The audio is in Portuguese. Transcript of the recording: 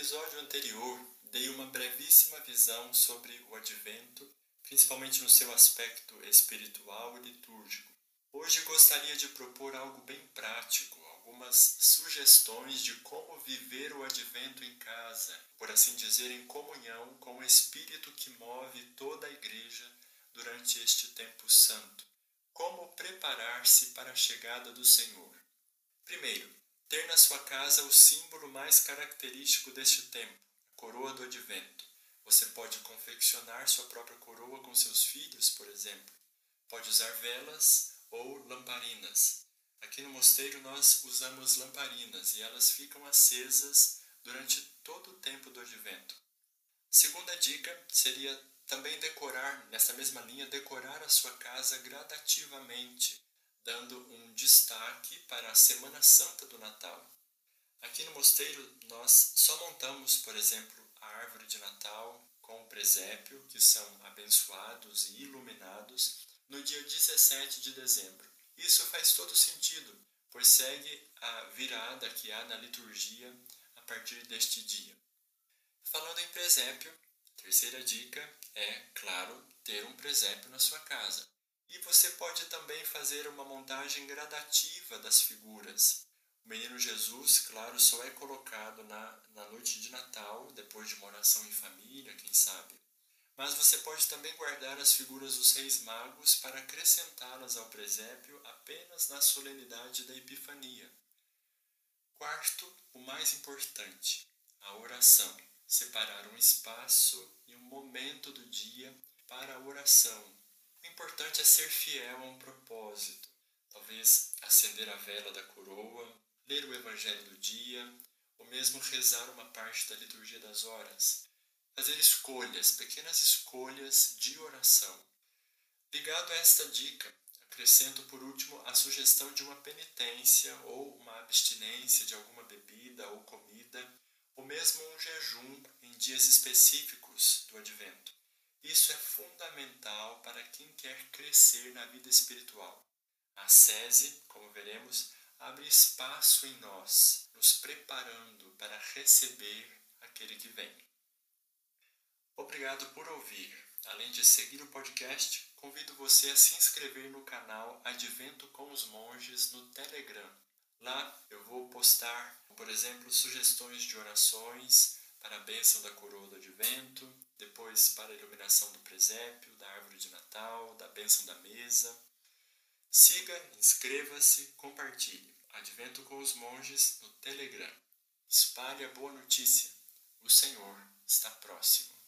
episódio anterior, dei uma brevíssima visão sobre o advento, principalmente no seu aspecto espiritual e litúrgico. Hoje gostaria de propor algo bem prático, algumas sugestões de como viver o advento em casa, por assim dizer, em comunhão com o Espírito que move toda a Igreja durante este tempo santo. Como preparar-se para a chegada do Senhor? Primeiro, ter na sua casa o símbolo mais característico deste tempo, a coroa do advento. Você pode confeccionar sua própria coroa com seus filhos, por exemplo. Pode usar velas ou lamparinas. Aqui no mosteiro nós usamos lamparinas e elas ficam acesas durante todo o tempo do advento. Segunda dica seria também decorar, nessa mesma linha, decorar a sua casa gradativamente, dando destaque para a Semana Santa do Natal. Aqui no mosteiro nós só montamos, por exemplo, a árvore de Natal com o presépio, que são abençoados e iluminados, no dia 17 de dezembro. Isso faz todo sentido, pois segue a virada que há na liturgia a partir deste dia. Falando em presépio, terceira dica é, claro, ter um presépio na sua casa. E você pode também fazer uma montagem gradativa das figuras. O menino Jesus, claro, só é colocado na, na noite de Natal, depois de uma oração em família, quem sabe. Mas você pode também guardar as figuras dos reis magos para acrescentá-las ao presépio apenas na solenidade da Epifania. Quarto, o mais importante, a oração. Separar um espaço e um momento do dia para a oração, importante é ser fiel a um propósito. Talvez acender a vela da coroa, ler o Evangelho do dia, ou mesmo rezar uma parte da liturgia das horas. Fazer escolhas, pequenas escolhas de oração. Ligado a esta dica, acrescento por último a sugestão de uma penitência ou uma abstinência de alguma bebida ou comida, ou mesmo um jejum em dias específicos do advento. Isso é fundamental para quem quer crescer na vida espiritual. A SESI, como veremos, abre espaço em nós, nos preparando para receber aquele que vem. Obrigado por ouvir. Além de seguir o podcast, convido você a se inscrever no canal Advento com os Monges no Telegram. Lá eu vou postar, por exemplo, sugestões de orações para a bênção da coroa do advento, depois para a iluminação do presépio, da árvore de Natal, da bênção da mesa. Siga, inscreva-se, compartilhe. Advento com os monges no Telegram. Espalhe a boa notícia. O Senhor está próximo.